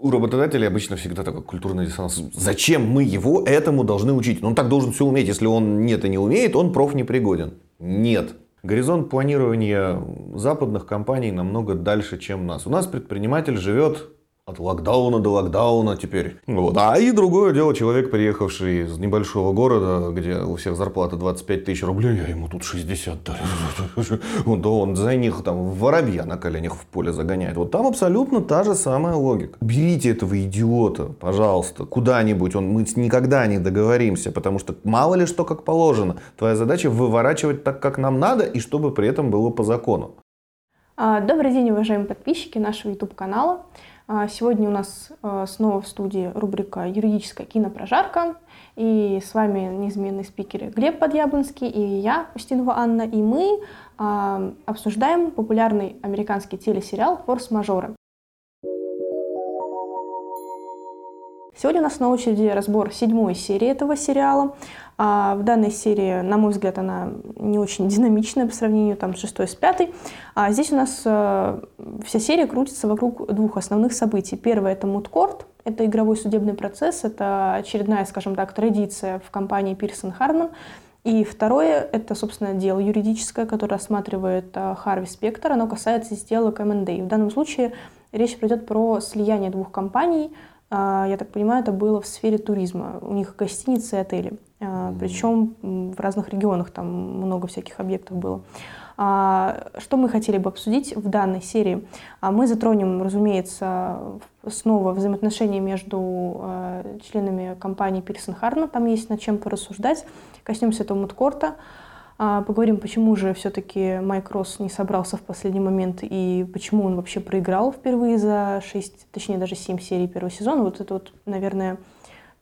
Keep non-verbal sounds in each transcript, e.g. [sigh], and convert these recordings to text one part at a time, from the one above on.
у работодателей обычно всегда такой культурный диссонанс. Зачем мы его этому должны учить? Он так должен все уметь. Если он нет и не умеет, он проф непригоден. Нет. Горизонт планирования западных компаний намного дальше, чем нас. У нас предприниматель живет от локдауна до локдауна теперь. Вот. А и другое дело, человек, приехавший из небольшого города, где у всех зарплата 25 тысяч рублей, я ему тут 60 дарю. Да он за них там воробья на коленях в поле загоняет. Вот там абсолютно та же самая логика. Берите этого идиота, пожалуйста, куда-нибудь. Он, мы никогда не договоримся, потому что мало ли что как положено. Твоя задача выворачивать так, как нам надо, и чтобы при этом было по закону. А, добрый день, уважаемые подписчики нашего YouTube-канала. А, сегодня у нас а, снова в студии рубрика «Юридическая кинопрожарка». И с вами неизменные спикеры Глеб Подъяблонский и я, Устинова Анна. И мы а, обсуждаем популярный американский телесериал «Форс-мажоры». Сегодня у нас на очереди разбор седьмой серии этого сериала. А в данной серии, на мой взгляд, она не очень динамичная по сравнению там, с шестой с пятой. А здесь у нас э, вся серия крутится вокруг двух основных событий. Первое — это мудкорт, это игровой судебный процесс, это очередная, скажем так, традиция в компании Пирсон Харман. И второе — это, собственно, дело юридическое, которое рассматривает э, Харви Спектор. Оно касается сделок M&A. В данном случае речь пойдет про слияние двух компаний — я так понимаю, это было в сфере туризма. У них гостиницы и отели. А, Причем в разных регионах там много всяких объектов было. А, что мы хотели бы обсудить в данной серии? Мы затронем, разумеется, снова взаимоотношения между членами компании Пирсон Харна. Там есть над чем порассуждать. Коснемся этого мудкорта. А, поговорим, почему же все-таки Майк Росс не собрался в последний момент и почему он вообще проиграл впервые за 6, точнее даже 7 серий первого сезона. Вот это вот, наверное,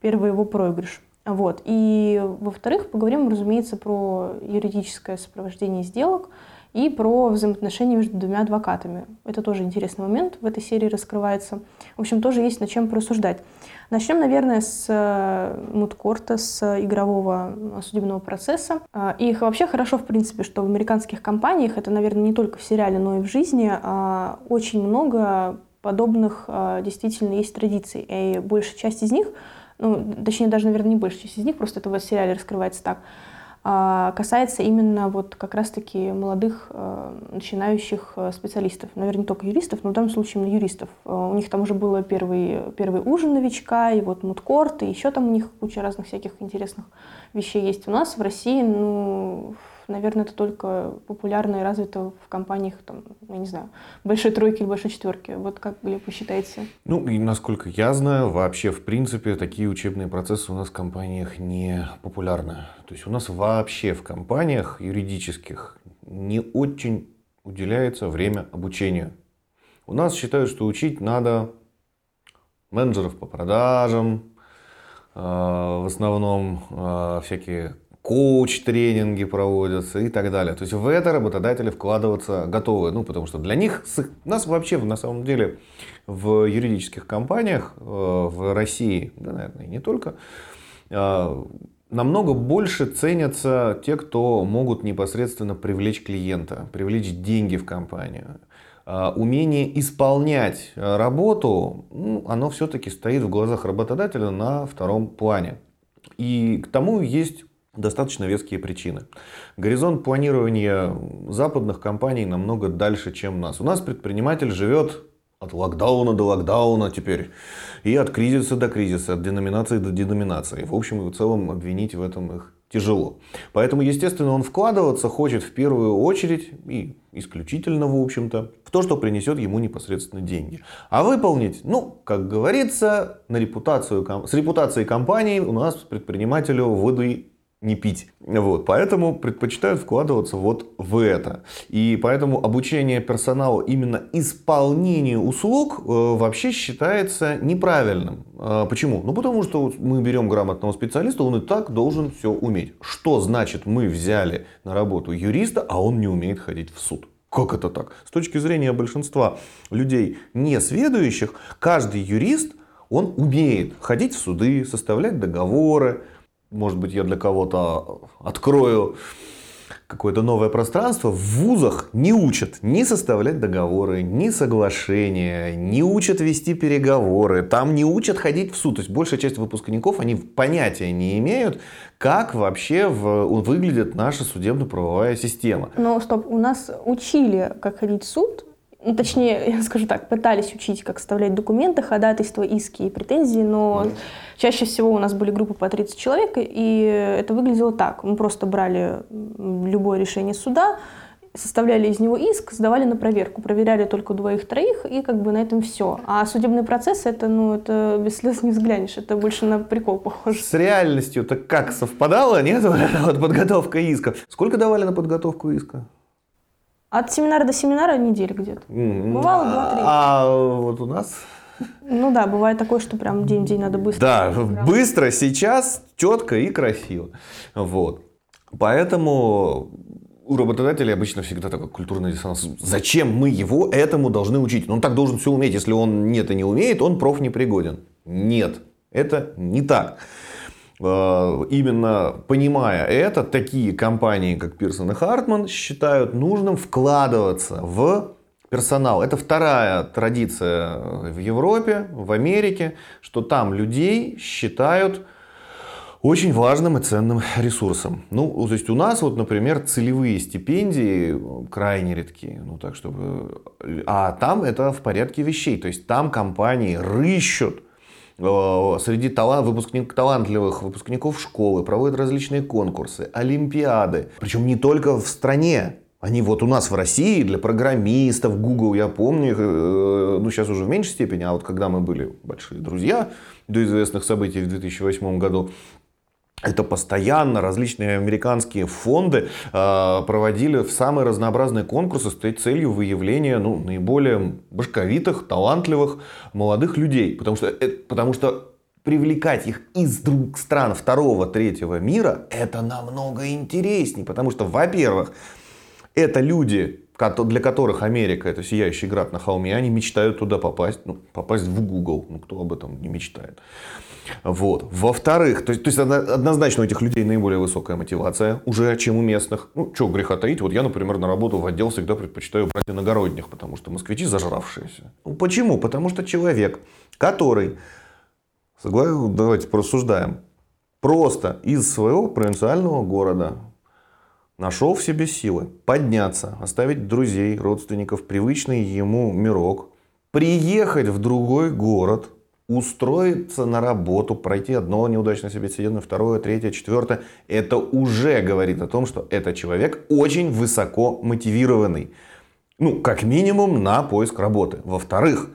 первый его проигрыш. Вот. И, во-вторых, поговорим, разумеется, про юридическое сопровождение сделок и про взаимоотношения между двумя адвокатами. Это тоже интересный момент в этой серии раскрывается. В общем, тоже есть над чем порассуждать. Начнем, наверное, с э, мудкорта, с игрового э, судебного процесса. А, и вообще хорошо, в принципе, что в американских компаниях, это, наверное, не только в сериале, но и в жизни, а, очень много подобных действительно есть традиций. И большая часть из них, ну, точнее, даже, наверное, не большая часть из них, просто это в сериале раскрывается так, касается именно вот как раз-таки молодых а, начинающих а, специалистов. Наверное, не только юристов, но в данном случае именно юристов. У них там уже был первый, первый ужин новичка, и вот мудкорт, и еще там у них куча разных всяких интересных вещей есть. У нас в России, ну, наверное, это только популярно и развито в компаниях, там, я не знаю, большой тройки или большой четверки. Вот как, вы считаете? Ну, и насколько я знаю, вообще, в принципе, такие учебные процессы у нас в компаниях не популярны. То есть у нас вообще в компаниях юридических не очень уделяется время обучению. У нас считают, что учить надо менеджеров по продажам, э, в основном э, всякие коуч-тренинги проводятся и так далее. То есть в это работодатели вкладываться готовы. Ну, потому что для них, нас вообще на самом деле в юридических компаниях э, в России, да, наверное, и не только, э, намного больше ценятся те, кто могут непосредственно привлечь клиента, привлечь деньги в компанию. Э, умение исполнять работу, ну, оно все-таки стоит в глазах работодателя на втором плане. И к тому есть достаточно веские причины. Горизонт планирования западных компаний намного дальше, чем нас. У нас предприниматель живет от локдауна до локдауна теперь. И от кризиса до кризиса, от деноминации до деноминации. В общем и в целом обвинить в этом их тяжело. Поэтому, естественно, он вкладываться хочет в первую очередь и исключительно, в общем-то, в то, что принесет ему непосредственно деньги. А выполнить, ну, как говорится, на репутацию, с репутацией компании у нас предпринимателю выдай не пить. Вот, поэтому предпочитают вкладываться вот в это. И поэтому обучение персонала именно исполнению услуг э, вообще считается неправильным. Э, почему? Ну потому что мы берем грамотного специалиста, он и так должен все уметь. Что значит мы взяли на работу юриста, а он не умеет ходить в суд? Как это так? С точки зрения большинства людей не сведущих, каждый юрист, он умеет ходить в суды, составлять договоры, может быть, я для кого-то открою какое-то новое пространство, в вузах не учат ни составлять договоры, ни соглашения, не учат вести переговоры, там не учат ходить в суд. То есть большая часть выпускников, они понятия не имеют, как вообще в, выглядит наша судебно-правовая система. Но стоп, у нас учили, как ходить в суд, ну, точнее, [laughs] я скажу так, пытались учить, как составлять документы, ходатайства, иски и претензии, но mm. чаще всего у нас были группы по 30 человек, и это выглядело так. Мы просто брали любое решение суда, составляли из него иск, сдавали на проверку, проверяли только двоих-троих, и как бы на этом все. А судебный процесс, это, ну, это без слез не взглянешь, это больше на прикол похоже. С реальностью-то как совпадало, нет, [laughs] вот подготовка иска? Сколько давали на подготовку иска? От семинара до семинара неделя где-то. Mm-hmm. Бывало два-три. А вот у нас... Ну да, бывает такое, что прям день в день надо быстро. Да, быстро, сейчас, четко и красиво. Вот. Поэтому у работодателей обычно всегда такой культурный диссонанс. Зачем мы его этому должны учить? Он так должен все уметь. Если он нет и не умеет, он проф непригоден. Нет, это не так. Э, именно понимая это, такие компании, как Пирсон и Хартман, считают нужным вкладываться в персонал. Это вторая традиция в Европе, в Америке, что там людей считают очень важным и ценным ресурсом. Ну, то есть у нас вот, например, целевые стипендии крайне редкие, ну так чтобы, а там это в порядке вещей, то есть там компании рыщут среди талант, выпускник, талантливых выпускников школы проводят различные конкурсы, олимпиады. Причем не только в стране. Они вот у нас в России для программистов, Google, я помню, э, ну сейчас уже в меньшей степени, а вот когда мы были большие друзья до известных событий в 2008 году, это постоянно различные американские фонды э, проводили в самые разнообразные конкурсы с целью выявления ну, наиболее башковитых, талантливых молодых людей. Потому что, э, потому что привлекать их из друг стран второго, третьего мира, это намного интереснее. Потому что, во-первых, это люди, для которых Америка это сияющий град на холме, они мечтают туда попасть, ну, попасть в Google, ну кто об этом не мечтает. Вот. Во-вторых, то есть, то есть однозначно у этих людей наиболее высокая мотивация уже, чем у местных. Ну, что греха таить. Вот я, например, на работу в отдел всегда предпочитаю брать иногородних, потому что москвичи зажравшиеся. Ну, почему? Потому что человек, который, давайте порассуждаем, просто из своего провинциального города нашел в себе силы подняться, оставить друзей, родственников, привычный ему мирок, приехать в другой город – устроиться на работу, пройти одно неудачное собеседование, второе, третье, четвертое, это уже говорит о том, что этот человек очень высоко мотивированный. Ну, как минимум на поиск работы. Во-вторых,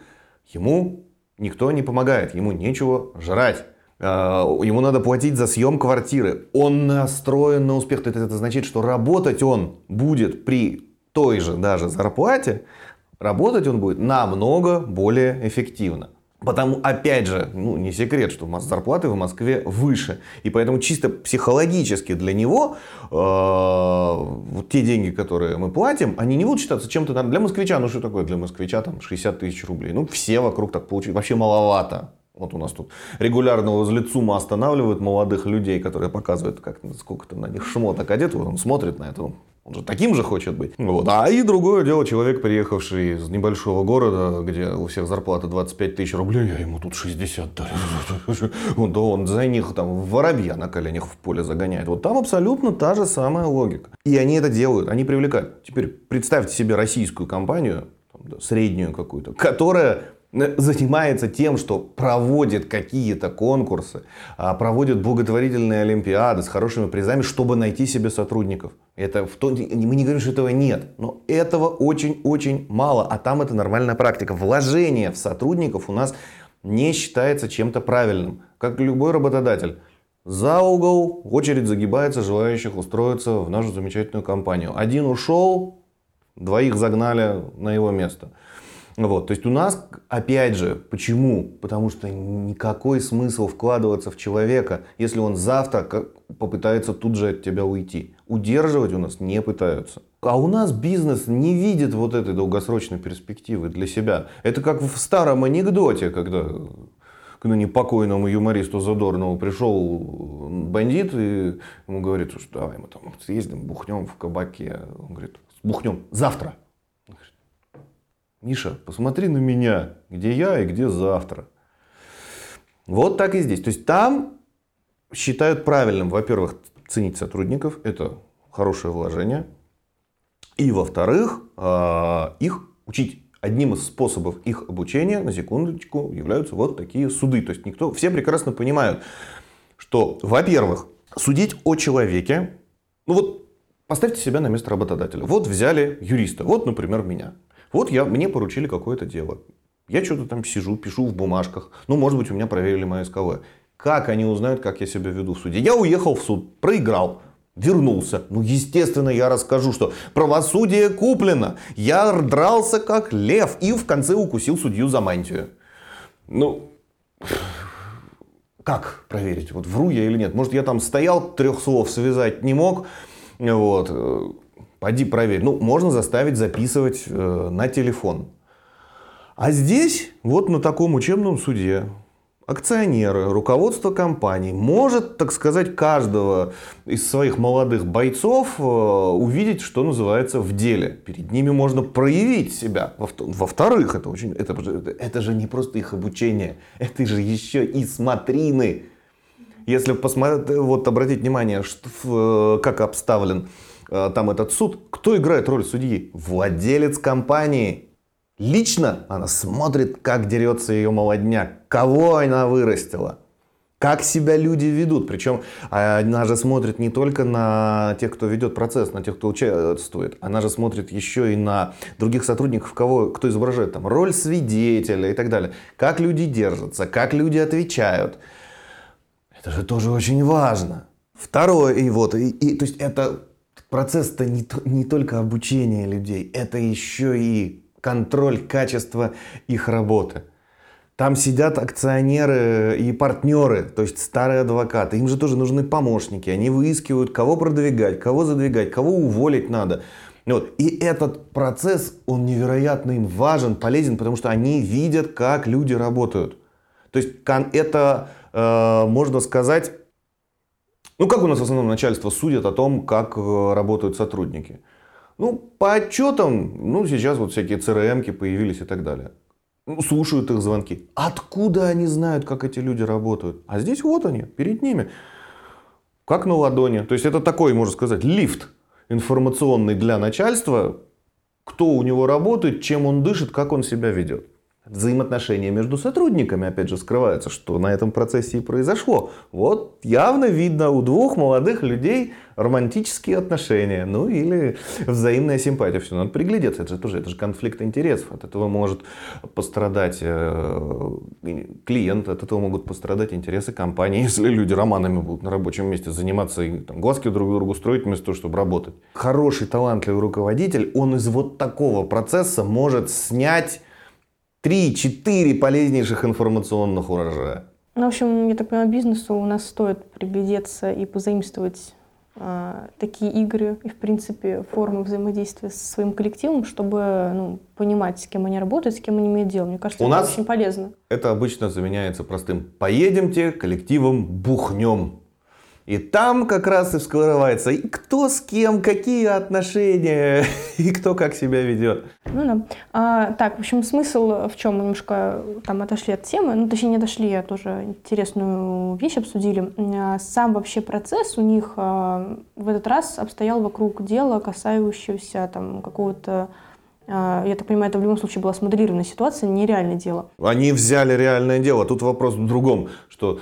ему никто не помогает, ему нечего жрать. А, ему надо платить за съем квартиры. Он настроен на успех. Это, это значит, что работать он будет при той же даже зарплате, работать он будет намного более эффективно. Потому, опять же, ну, не секрет, что зарплаты в Москве выше. И поэтому чисто психологически для него э, вот те деньги, которые мы платим, они не будут считаться чем-то... Для москвича, ну что такое для москвича? Там 60 тысяч рублей. Ну, все вокруг так получили. Вообще маловато. Вот у нас тут регулярно возле ЦУМа останавливают молодых людей, которые показывают, как, сколько-то на них шмоток одет. Вот он смотрит на это, он же таким же хочет быть. Вот. А и другое дело, человек, приехавший из небольшого города, где у всех зарплата 25 тысяч рублей, а ему тут 60 дали. Он, [laughs] да он за них там воробья на коленях в поле загоняет. Вот там абсолютно та же самая логика. И они это делают, они привлекают. Теперь представьте себе российскую компанию, среднюю какую-то, которая занимается тем, что проводит какие-то конкурсы, а, проводит благотворительные олимпиады с хорошими призами, чтобы найти себе сотрудников. Это в том, мы не говорим, что этого нет, но этого очень-очень мало, а там это нормальная практика. Вложение в сотрудников у нас не считается чем-то правильным, как любой работодатель. За угол очередь загибается желающих устроиться в нашу замечательную компанию. Один ушел, двоих загнали на его место. Вот, то есть у нас, опять же, почему? Потому что никакой смысл вкладываться в человека, если он завтра попытается тут же от тебя уйти. Удерживать у нас не пытаются. А у нас бизнес не видит вот этой долгосрочной перспективы для себя. Это как в старом анекдоте, когда к ныне покойному юмористу Задорнову пришел бандит и ему говорит, что давай мы там съездим, бухнем в кабаке. Он говорит, бухнем завтра. Миша, посмотри на меня, где я и где завтра. Вот так и здесь. То есть там считают правильным, во-первых, ценить сотрудников, это хорошее вложение. И во-вторых, а, их учить одним из способов их обучения, на секундочку, являются вот такие суды. То есть никто, все прекрасно понимают, что, во-первых, судить о человеке, ну вот поставьте себя на место работодателя. Вот взяли юриста, вот, например, меня. Вот я, мне поручили какое-то дело. Я что-то там сижу, пишу в бумажках. Ну, может быть, у меня проверили мое СКВ. Как они узнают, как я себя веду в суде? Я уехал в суд, проиграл вернулся. Ну, естественно, я расскажу, что правосудие куплено. Я дрался как лев и в конце укусил судью за мантию. Ну, как проверить, вот вру я или нет? Может, я там стоял, трех слов связать не мог, вот, пойди проверь. Ну, можно заставить записывать э, на телефон. А здесь, вот на таком учебном суде, акционеры, руководство компании может, так сказать, каждого из своих молодых бойцов э, увидеть, что называется, в деле. Перед ними можно проявить себя. Во-вторых, это, очень, это, это же не просто их обучение, это же еще и смотрины. Если посмотреть, вот обратить внимание, что, как обставлен э, там этот суд, кто играет роль судьи? Владелец компании. Лично она смотрит, как дерется ее молодняк, кого она вырастила, как себя люди ведут. Причем она же смотрит не только на тех, кто ведет процесс, на тех, кто участвует. Она же смотрит еще и на других сотрудников, кого, кто изображает там роль свидетеля и так далее. Как люди держатся, как люди отвечают. Это же тоже очень важно. Второе, и вот, и, и, то есть это процесс-то не, не только обучение людей, это еще и контроль качества их работы. Там сидят акционеры и партнеры, то есть старые адвокаты. Им же тоже нужны помощники. Они выискивают, кого продвигать, кого задвигать, кого уволить надо. Вот. И этот процесс, он невероятно им важен, полезен, потому что они видят, как люди работают. То есть это, э, можно сказать, ну как у нас в основном начальство судит о том, как э, работают сотрудники. Ну, по отчетам, ну, сейчас вот всякие CRM-ки появились и так далее. Ну, слушают их звонки. Откуда они знают, как эти люди работают? А здесь вот они, перед ними. Как на ладони. То есть это такой, можно сказать, лифт информационный для начальства, кто у него работает, чем он дышит, как он себя ведет взаимоотношения между сотрудниками, опять же, скрываются, что на этом процессе и произошло. Вот явно видно у двух молодых людей романтические отношения, ну или взаимная симпатия. Все, надо приглядеться, это же тоже это же конфликт интересов. От этого может пострадать э, клиент, от этого могут пострадать интересы компании, [laughs] если люди романами будут на рабочем месте заниматься и там, глазки друг другу строить вместо того, чтобы работать. Хороший, талантливый руководитель, он из вот такого процесса может снять 3-4 полезнейших информационных урожая. Ну, в общем, я так понимаю, бизнесу у нас стоит приглядеться и позаимствовать э, такие игры и, в принципе, формы взаимодействия со своим коллективом, чтобы ну, понимать, с кем они работают, с кем они имеют дело. Мне кажется, у это нас очень полезно. Это обычно заменяется простым «поедемте коллективом бухнем». И там как раз и вскрывается, и кто с кем, какие отношения, [laughs] и кто как себя ведет. Ну да. А, так, в общем, смысл в чем? Мы немножко там отошли от темы, ну точнее не отошли, а тоже интересную вещь обсудили. А, сам вообще процесс у них а, в этот раз обстоял вокруг дела, касающегося там какого-то а, я так понимаю, это в любом случае была смоделированная ситуация, нереальное дело. Они взяли реальное дело. Тут вопрос в другом, что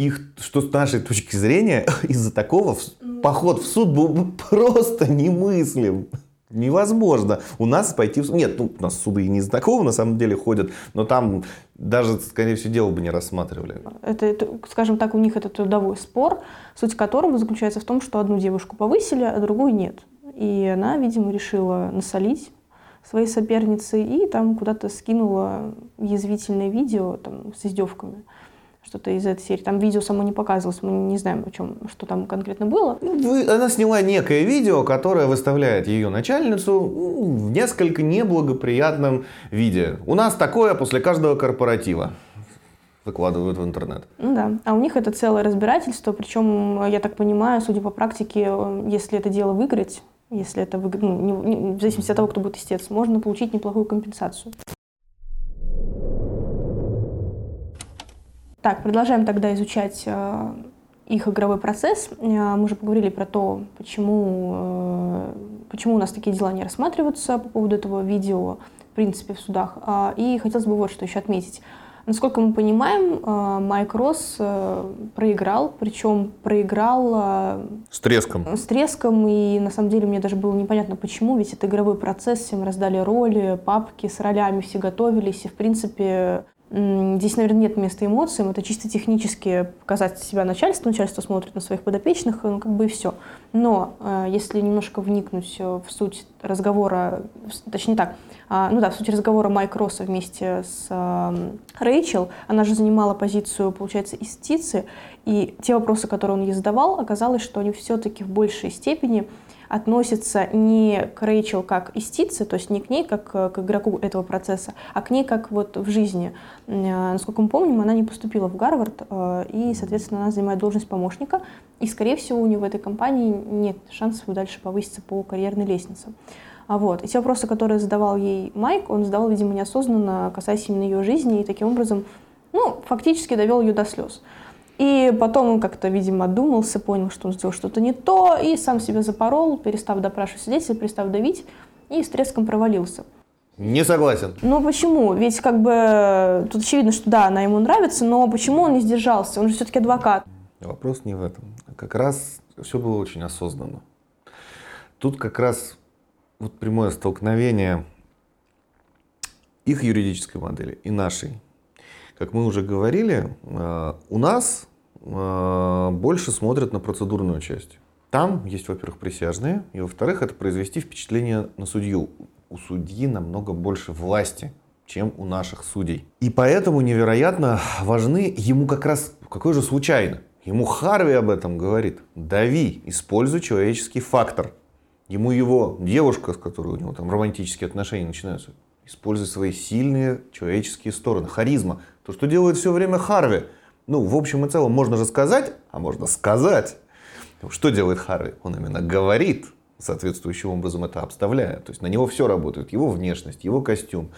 их, что с нашей точки зрения, [laughs] из-за такого поход в суд был бы [laughs] просто немыслим. Невозможно. У нас пойти в суд... Нет, ну, у нас суды и не из-за такого на самом деле ходят, но там даже, скорее всего, дело бы не рассматривали. Это, это, скажем так, у них это трудовой спор, суть которого заключается в том, что одну девушку повысили, а другую нет. И она, видимо, решила насолить своей сопернице и там куда-то скинула язвительное видео там, с издевками что-то из этой серии. Там видео само не показывалось, мы не знаем, о чем, что там конкретно было. Ну, она сняла некое видео, которое выставляет ее начальницу в несколько неблагоприятном виде. У нас такое после каждого корпоратива. выкладывают в интернет. Ну да. А у них это целое разбирательство, причем, я так понимаю, судя по практике, если это дело выиграть, если это ну, не, не, в зависимости от того, кто будет истец, можно получить неплохую компенсацию. Так, продолжаем тогда изучать э, их игровой процесс. Э, мы уже поговорили про то, почему, э, почему у нас такие дела не рассматриваются по поводу этого видео, в принципе, в судах. Э, и хотелось бы вот что еще отметить. Насколько мы понимаем, Майк Росс проиграл, причем проиграл... С треском. С треском, и на самом деле мне даже было непонятно, почему, ведь это игровой процесс, всем раздали роли, папки с ролями, все готовились, и, в принципе, Здесь, наверное, нет места эмоциям, это чисто технически показать себя начальству, начальство смотрит на своих подопечных, ну, как бы и все. Но э, если немножко вникнуть в суть разговора, точнее так, э, ну да, в суть разговора Майк Росса вместе с э, Рэйчел, она же занимала позицию, получается, истицы, и те вопросы, которые он ей задавал, оказалось, что они все-таки в большей степени относится не к Рэйчел как истице, то есть не к ней как к игроку этого процесса, а к ней как вот в жизни. Э, насколько мы помним, она не поступила в Гарвард, э, и, соответственно, она занимает должность помощника, и, скорее всего, у нее в этой компании нет шансов дальше повыситься по карьерной лестнице. А вот. И те вопросы, которые задавал ей Майк, он задавал, видимо, неосознанно, касаясь именно ее жизни, и таким образом, ну, фактически довел ее до слез. И потом он как-то, видимо, одумался, понял, что он сделал что-то не то, и сам себя запорол, перестав допрашивать свидетелей, перестав давить, и с треском провалился. Не согласен. Ну почему? Ведь как бы тут очевидно, что да, она ему нравится, но почему он не сдержался? Он же все-таки адвокат. Вопрос не в этом. Как раз все было очень осознанно. Тут как раз вот прямое столкновение их юридической модели и нашей. Как мы уже говорили, э, у нас Э, больше смотрят на процедурную часть. Там есть, во-первых, присяжные, и, во-вторых, это произвести впечатление на судью. У судьи намного больше власти, чем у наших судей. И поэтому невероятно важны ему как раз, какой же случайно, ему Харви об этом говорит. Дави, используй человеческий фактор. Ему его девушка, с которой у него там романтические отношения начинаются, используй свои сильные человеческие стороны. Харизма. То, что делает все время Харви – ну, в общем и целом, можно же сказать, а можно сказать. Что делает Харви? Он именно говорит, соответствующим образом это обставляя. То есть на него все работает. Его внешность, его костюм,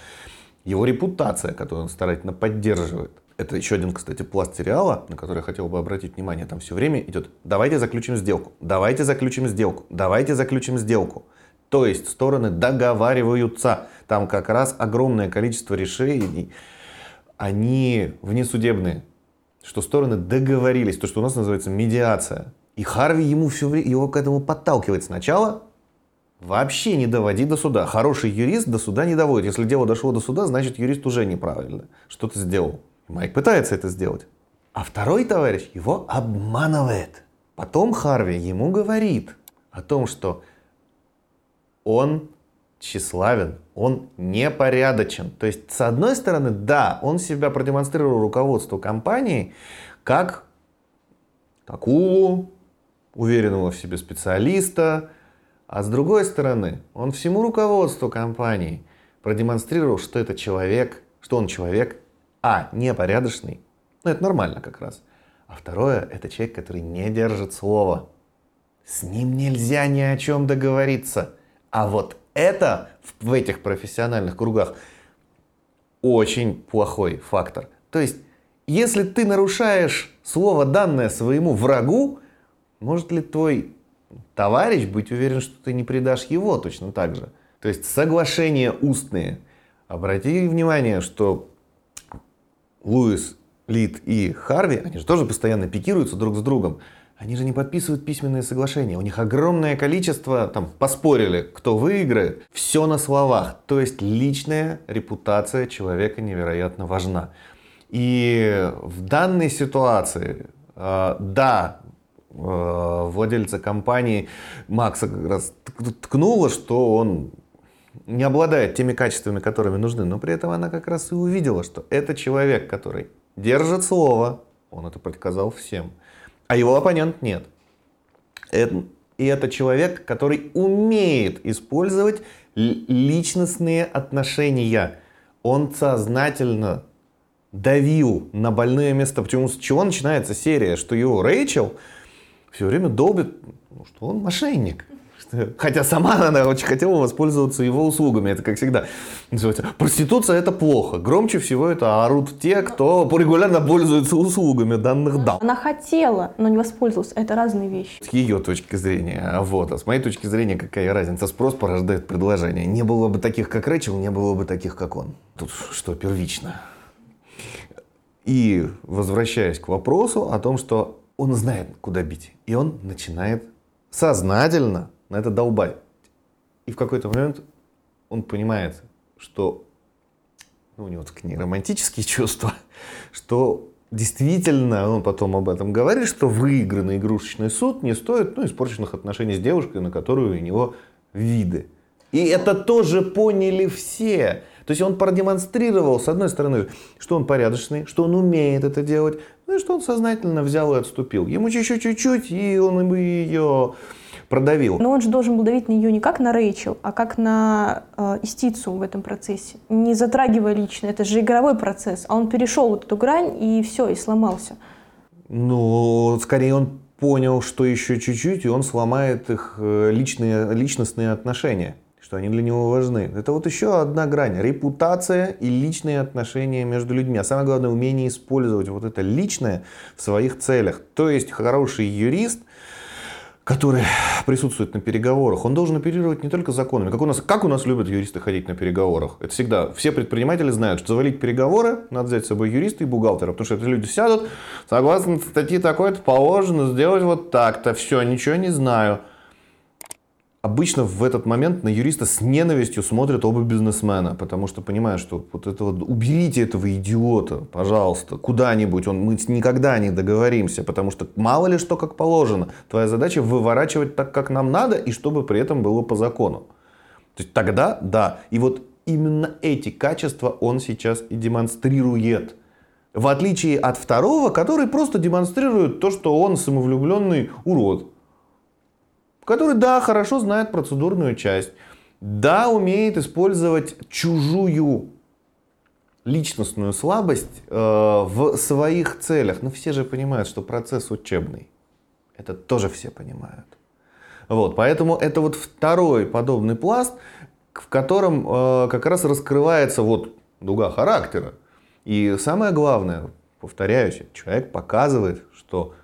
его репутация, которую он старательно поддерживает. Это еще один, кстати, пласт сериала, на который я хотел бы обратить внимание. Там все время идет «давайте заключим сделку», «давайте заключим сделку», «давайте заключим сделку». То есть стороны договариваются. Там как раз огромное количество решений, они внесудебные что стороны договорились, то, что у нас называется медиация. И Харви ему все время, его к этому подталкивает сначала. Вообще не доводи до суда. Хороший юрист до суда не доводит. Если дело дошло до суда, значит юрист уже неправильно что-то сделал. Майк пытается это сделать. А второй товарищ его обманывает. Потом Харви ему говорит о том, что он тщеславен, он непорядочен. То есть, с одной стороны, да, он себя продемонстрировал руководству компании как такую уверенного в себе специалиста, а с другой стороны, он всему руководству компании продемонстрировал, что это человек, что он человек, а, непорядочный, ну это нормально как раз, а второе, это человек, который не держит слова. С ним нельзя ни о чем договориться. А вот это в этих профессиональных кругах очень плохой фактор. То есть, если ты нарушаешь слово данное своему врагу, может ли твой товарищ быть уверен, что ты не предашь его точно так же? То есть соглашения устные. Обрати внимание, что Луис, Лид и Харви, они же тоже постоянно пикируются друг с другом. Они же не подписывают письменные соглашения. У них огромное количество, там, поспорили, кто выиграет. Все на словах. То есть личная репутация человека невероятно важна. И в данной ситуации, э, да, э, владельца компании Макса как раз ткнула, что он не обладает теми качествами, которыми нужны, но при этом она как раз и увидела, что это человек, который держит слово, он это предсказал всем, а его оппонент нет. И это человек, который умеет использовать личностные отношения. Он сознательно давил на больное место. Почему, с чего начинается серия? Что его Рэйчел все время долбит, ну, что он мошенник. Хотя сама она очень хотела воспользоваться его услугами. Это, как всегда, называется. Проституция – это плохо. Громче всего это орут те, кто регулярно пользуется услугами данных дам. Она хотела, но не воспользовалась. Это разные вещи. С ее точки зрения. Вот. А с моей точки зрения, какая разница? Спрос порождает предложение. Не было бы таких, как Рэчел, не было бы таких, как он. Тут что первично. И возвращаясь к вопросу о том, что он знает, куда бить. И он начинает сознательно на это долбать. И в какой-то момент он понимает, что ну, у него такие романтические [laughs] чувства, что действительно, он потом об этом говорит, что выигранный игрушечный суд не стоит ну, испорченных отношений с девушкой, на которую у него виды. И это тоже поняли все. То есть он продемонстрировал, с одной стороны, что он порядочный, что он умеет это делать, ну и что он сознательно взял и отступил. Ему чуть-чуть, и он бы ее продавил. Но он же должен был давить на нее не как на Рэйчел, а как на э, Истицу в этом процессе, не затрагивая лично. Это же игровой процесс. А он перешел вот эту грань и все, и сломался. Ну, скорее он понял, что еще чуть-чуть, и он сломает их э, личные, личностные отношения что они для него важны. Это вот еще одна грань. Репутация и личные отношения между людьми. А самое главное, умение использовать вот это личное в своих целях. То есть хороший юрист – который присутствует на переговорах, он должен оперировать не только законами. Как у нас, как у нас любят юристы ходить на переговорах? Это всегда, все предприниматели знают, что завалить переговоры, надо взять с собой юриста и бухгалтера, потому что это люди сядут, согласно статье такой-то положено сделать вот так-то, все, ничего не знаю обычно в этот момент на юриста с ненавистью смотрят оба бизнесмена, потому что понимают, что вот это вот, уберите этого идиота, пожалуйста, куда-нибудь, он, мы никогда не договоримся, потому что мало ли что как положено. Твоя задача выворачивать так, как нам надо, и чтобы при этом было по закону. То есть тогда, да, и вот именно эти качества он сейчас и демонстрирует. В отличие от второго, который просто демонстрирует то, что он самовлюбленный урод который, да, хорошо знает процедурную часть, да, умеет использовать чужую личностную слабость э, в своих целях. Но все же понимают, что процесс учебный. Это тоже все понимают. Вот, поэтому это вот второй подобный пласт, в котором э, как раз раскрывается вот дуга характера. И самое главное, повторяюсь, человек показывает, что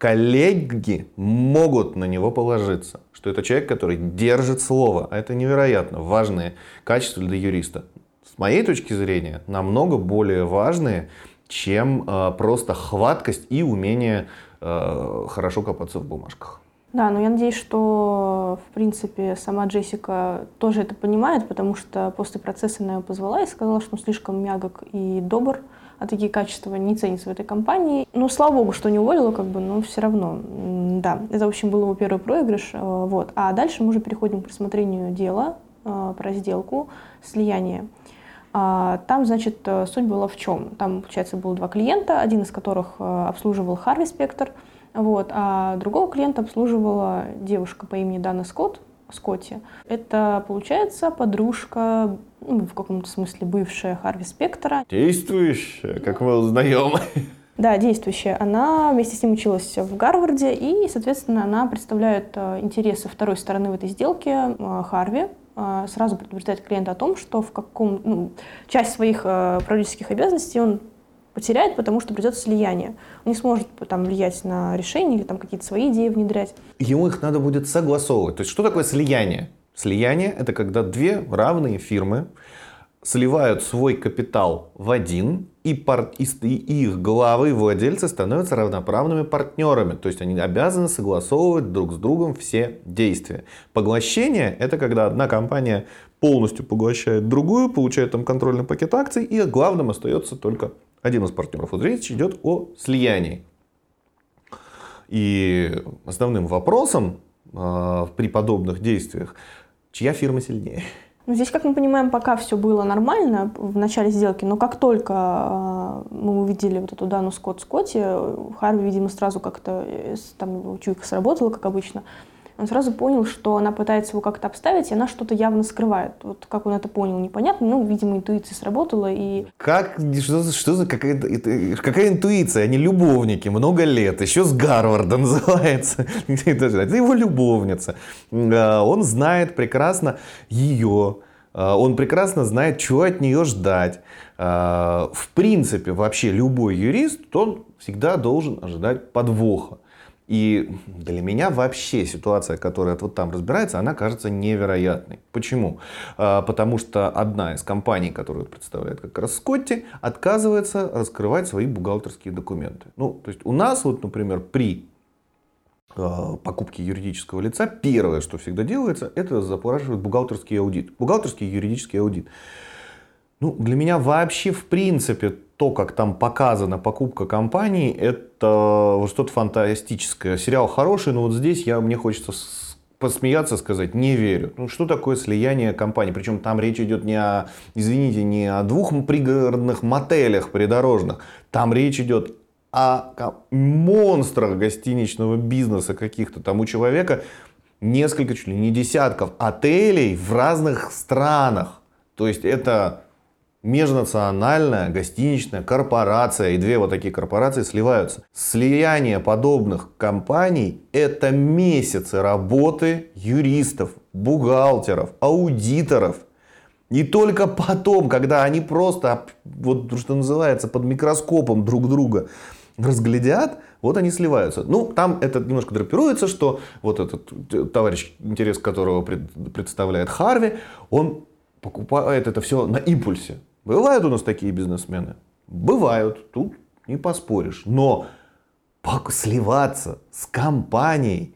коллеги могут на него положиться, что это человек, который держит слово. А это невероятно важные качества для юриста. С моей точки зрения, намного более важные, чем э, просто хваткость и умение э, хорошо копаться в бумажках. Да, но я надеюсь, что, в принципе, сама Джессика тоже это понимает, потому что после процесса она ее позвала и сказала, что он слишком мягок и добр, а такие качества не ценятся в этой компании. Ну, слава богу, что не уволила, как бы, но все равно, да. Это, в общем, был его первый проигрыш. Э, вот. А дальше мы уже переходим к рассмотрению дела э, про сделку слияния. А, там, значит, э, суть была в чем? Там, получается, было два клиента, один из которых обслуживал Харви Спектр, вот, а другого клиента обслуживала девушка по имени Дана Скотт, Скотти. Это, получается, подружка, ну, в каком-то смысле бывшая Харви Спектора. Действующая, как мы узнаем. Да, действующая. Она вместе с ним училась в Гарварде, и, соответственно, она представляет э, интересы второй стороны в этой сделке э, Харви. Э, сразу предупреждает клиента о том, что в каком, ну, часть своих правительских обязанностей он потеряет, потому что придет слияние. Он не сможет там, влиять на решение или там, какие-то свои идеи внедрять. Ему их надо будет согласовывать. То есть что такое слияние? Слияние – это когда две равные фирмы сливают свой капитал в один, и, пар... и их главы и владельцы становятся равноправными партнерами. То есть они обязаны согласовывать друг с другом все действия. Поглощение – это когда одна компания полностью поглощает другую, получает там контрольный пакет акций, и главным остается только один из партнеров. Вот речь идет о слиянии. И основным вопросом э, при подобных действиях, чья фирма сильнее? Ну, здесь, как мы понимаем, пока все было нормально в начале сделки, но как только э, мы увидели вот эту Дану Скотт Скотти, Харви, видимо, сразу как-то э, там его чуйка сработала, как обычно, он сразу понял, что она пытается его как-то обставить, и она что-то явно скрывает. Вот как он это понял, непонятно. Ну, видимо, интуиция сработала, и... Как, что, что за какая, какая интуиция? Они любовники, много лет, еще с Гарварда [laughs] называется. Это его любовница. А, Он знает прекрасно ее, а, он прекрасно знает, чего от нее ждать. А, В принципе, вообще любой юрист, он всегда должен ожидать подвоха. И для меня вообще ситуация, которая вот там разбирается, она кажется невероятной. Почему? А, Потому что одна из компаний, которую представляет как раз Скотти, отказывается раскрывать свои бухгалтерские документы. Ну, то есть у нас, вот, например, при э, покупке юридического лица, первое, что всегда делается, это запрашивают бухгалтерский аудит. Бухгалтерский и юридический аудит. Ну, для меня вообще, в принципе, то, как там показана покупка компании, это что-то фантастическое. Сериал хороший, но вот здесь я, мне хочется посмеяться, сказать, не верю. Ну, что такое слияние компаний? Причем там речь идет не о, извините, не о двух пригородных мотелях придорожных. Там речь идет о монстрах гостиничного бизнеса каких-то. Там у человека несколько, чуть ли не десятков отелей в разных странах. То есть это межнациональная гостиничная корпорация, и две вот такие корпорации сливаются. Слияние подобных компаний – это месяцы работы юристов, бухгалтеров, аудиторов. И только потом, когда они просто, вот что называется, под микроскопом друг друга разглядят, вот они сливаются. Ну, там это немножко драпируется, что вот этот товарищ, интерес которого пред- представляет Харви, он покупает это все на импульсе. Бывают у нас такие бизнесмены? Бывают, тут не поспоришь. Но сливаться с компанией,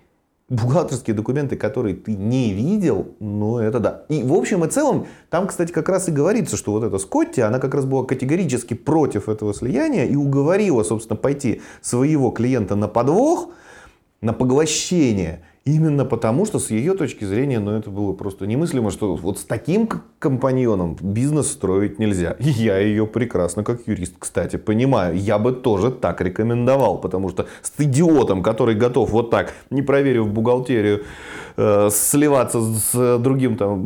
бухгалтерские документы, которые ты не видел, ну это да. И в общем и целом, там, кстати, как раз и говорится, что вот эта Скотти, она как раз была категорически против этого слияния и уговорила, собственно, пойти своего клиента на подвох, на поглощение. Именно потому, что с ее точки зрения, ну, это было просто немыслимо, что вот с таким компаньоном бизнес строить нельзя. И я ее прекрасно, как юрист, кстати, понимаю. Я бы тоже так рекомендовал, потому что с идиотом, который готов вот так, не проверив бухгалтерию, э, сливаться с другим там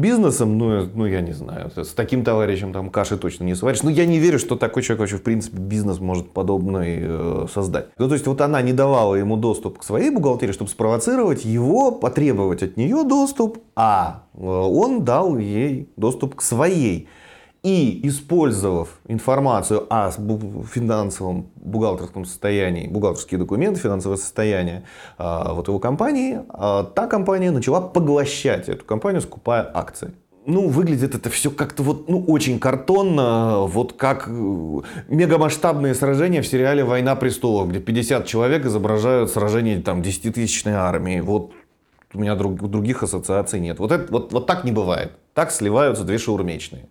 бизнесом, ну, ну, я не знаю, с таким товарищем там каши точно не сваришь. Ну, я не верю, что такой человек вообще, в принципе, бизнес может подобный э, создать. Ну, то есть, вот она не давала ему доступ к своей бухгалтерии, чтобы спровоцировать его, потребовать от нее доступ, а э, он дал ей доступ к своей. И использовав информацию о финансовом бухгалтерском состоянии, бухгалтерские документы, финансовое состояние а, вот его компании, а, та компания начала поглощать эту компанию, скупая акции. Ну, выглядит это все как-то вот, ну, очень картонно, вот как э, мегамасштабные сражения в сериале «Война престолов», где 50 человек изображают сражение там 10-тысячной армии. Вот у меня друг- других ассоциаций нет. Вот, это, вот, вот так не бывает. Так сливаются две шаурмечные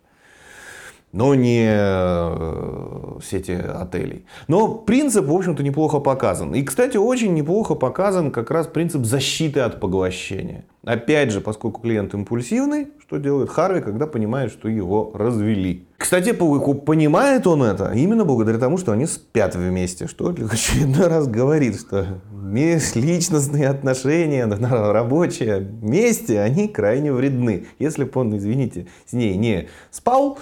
но не э, сети отелей. Но принцип, в общем-то, неплохо показан. И, кстати, очень неплохо показан как раз принцип защиты от поглощения. Опять же, поскольку клиент импульсивный, что делает Харви, когда понимает, что его развели? Кстати, по- понимает он это именно благодаря тому, что они спят вместе, что в очередной раз говорит, что межличностные отношения, на- рабочие вместе, они крайне вредны. Если бы он, извините, с ней не спал,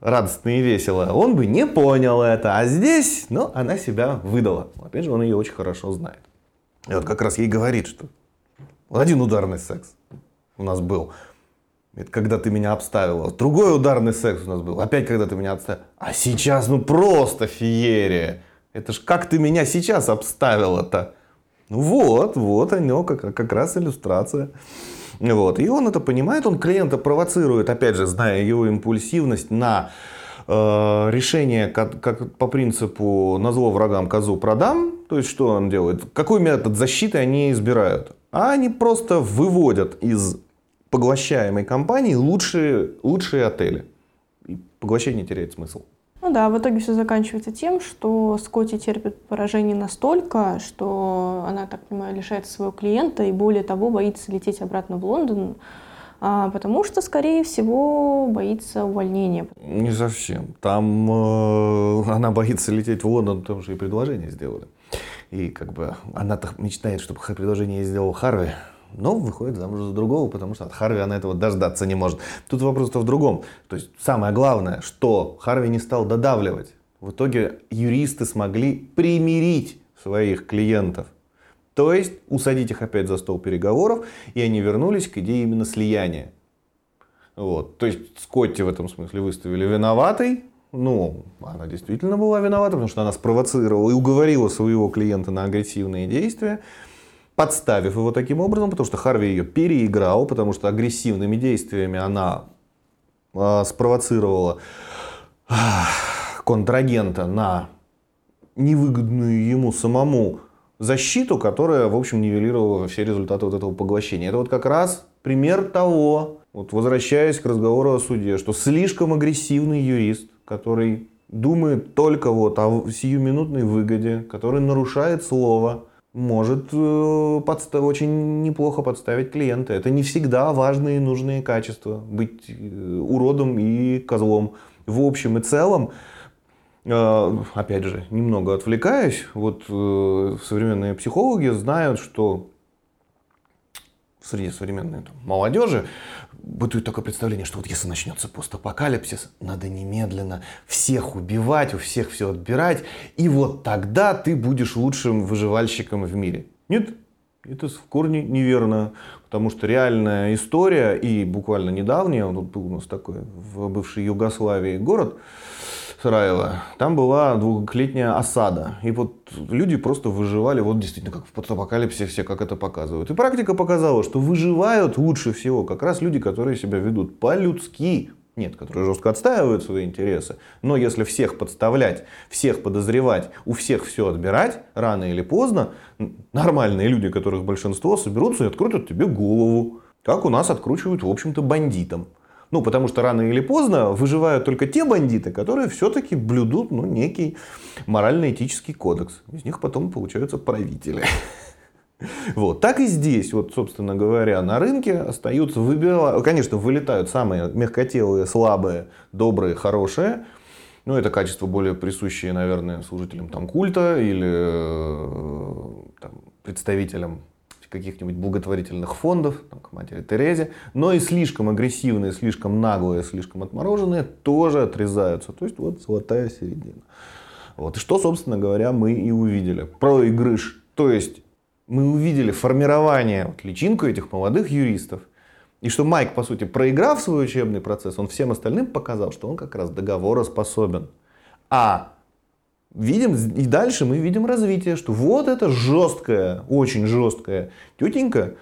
радостно и весело, он бы не понял это. А здесь, ну, она себя выдала. Опять же, он ее очень хорошо знает. И вот как раз ей говорит, что один ударный секс у нас был. Это когда ты меня обставила. Другой ударный секс у нас был. Опять когда ты меня обставила. А сейчас ну просто феерия. Это ж как ты меня сейчас обставила-то? Ну вот, вот оно, как, как раз иллюстрация. Вот. И он это понимает, он клиента провоцирует, опять же, зная его импульсивность, на э, решение как, как по принципу «на зло врагам козу продам». То есть, что он делает? Какой метод защиты они избирают? А они просто выводят из поглощаемой компании лучшие, лучшие отели. И поглощение теряет смысл. Ну да, в итоге все заканчивается тем, что Скотти терпит поражение настолько, что она, так понимаю, лишается своего клиента и более того боится лететь обратно в Лондон, потому что, скорее всего, боится увольнения. Не совсем. Там э, она боится лететь в Лондон, потому что и предложение сделали. И как бы она-то мечтает, чтобы предложение сделал Харви, но выходит замуж за другого, потому что от Харви она этого дождаться не может. Тут вопрос-то в другом. То есть самое главное, что Харви не стал додавливать. В итоге юристы смогли примирить своих клиентов. То есть усадить их опять за стол переговоров, и они вернулись к идее именно слияния. Вот. То есть Скотти в этом смысле выставили виноватой. Ну, она действительно была виновата, потому что она спровоцировала и уговорила своего клиента на агрессивные действия, подставив его таким образом, потому что Харви ее переиграл, потому что агрессивными действиями она э, спровоцировала э, контрагента на невыгодную ему самому защиту, которая, в общем, нивелировала все результаты вот этого поглощения. Это вот как раз пример того, вот возвращаясь к разговору о суде, что слишком агрессивный юрист, который думает только вот о сиюминутной выгоде, который нарушает слово, может э, подстав, очень неплохо подставить клиента. Это не всегда важные и нужные качества. Быть э, уродом и козлом. В общем и целом, опять же, немного отвлекаясь, вот современные психологи знают, что среди современной там, молодежи бытует такое представление, что вот если начнется постапокалипсис, надо немедленно всех убивать, у всех все отбирать, и вот тогда ты будешь лучшим выживальщиком в мире. Нет, это в корне неверно, потому что реальная история и буквально недавняя, вот был у нас такой в бывшей Югославии город, Сараева, там была двухлетняя осада. И вот люди просто выживали, вот действительно, как в постапокалипсисе все как это показывают. И практика показала, что выживают лучше всего как раз люди, которые себя ведут по-людски. Нет, которые жестко отстаивают свои интересы. Но если всех подставлять, всех подозревать, у всех все отбирать, рано или поздно, нормальные люди, которых большинство, соберутся и открутят тебе голову. Как у нас откручивают, в общем-то, бандитам. Ну, потому что рано или поздно выживают только те бандиты, которые все-таки блюдут ну, некий морально-этический кодекс. Из них потом получаются правители. [laughs] Вот. Так и здесь, вот, собственно говоря, на рынке остаются, выбира... конечно, вылетают самые мягкотелые, слабые, добрые, хорошие. Ну, это качество более присущие, наверное, служителям там, культа или э, там, представителям каких-нибудь благотворительных фондов, там, к матери Терезе, но и слишком агрессивные, слишком наглые, слишком отмороженные тоже отрезаются. То есть вот золотая середина. Вот. И что, собственно говоря, мы и увидели. Проигрыш. То есть мы увидели формирование вот, личинку этих молодых юристов. И что Майк, по сути, проиграв свой учебный процесс, он всем остальным показал, что он как раз договороспособен. А видим, и дальше мы видим развитие, что вот эта жесткая, очень жесткая тетенька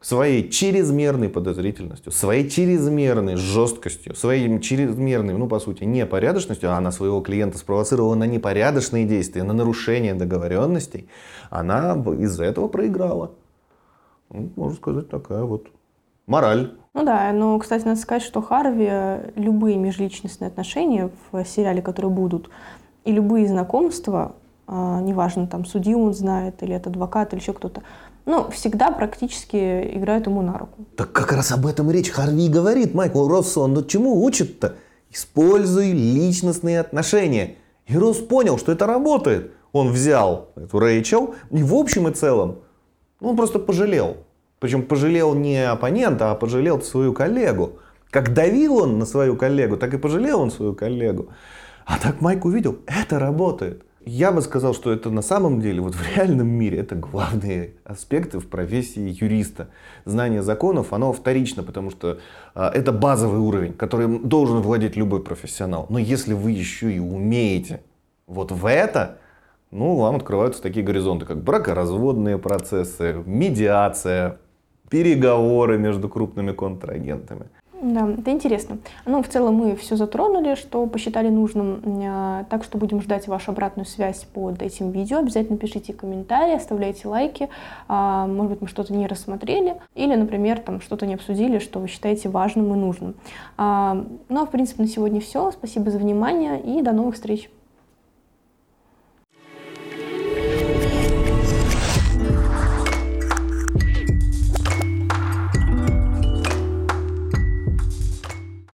своей чрезмерной подозрительностью, своей чрезмерной жесткостью, своей чрезмерной, ну, по сути, непорядочностью, а она своего клиента спровоцировала на непорядочные действия, на нарушение договоренностей, она из-за этого проиграла. Ну, можно сказать, такая вот мораль. Ну да, но, кстати, надо сказать, что Харви любые межличностные отношения в сериале, которые будут, и любые знакомства, а, неважно, там, судью он знает, или это адвокат, или еще кто-то, ну, всегда практически играют ему на руку. Так как раз об этом речь Харви говорит, Майкл Россон. Ну чему учит-то? Используй личностные отношения. И Росс понял, что это работает. Он взял эту Рэйчел и в общем и целом он просто пожалел. Причем пожалел не оппонента, а пожалел свою коллегу. Как давил он на свою коллегу, так и пожалел он свою коллегу. А так Майк увидел, это работает. Я бы сказал, что это на самом деле, вот в реальном мире, это главные аспекты в профессии юриста. Знание законов, оно вторично, потому что а, это базовый уровень, которым должен владеть любой профессионал. Но если вы еще и умеете вот в это, ну, вам открываются такие горизонты, как бракоразводные процессы, медиация, переговоры между крупными контрагентами. Да, это интересно. Ну, в целом мы все затронули, что посчитали нужным. А, так что будем ждать вашу обратную связь под этим видео. Обязательно пишите комментарии, оставляйте лайки. А, может быть, мы что-то не рассмотрели. Или, например, там что-то не обсудили, что вы считаете важным и нужным. А, ну, а в принципе, на сегодня все. Спасибо за внимание и до новых встреч.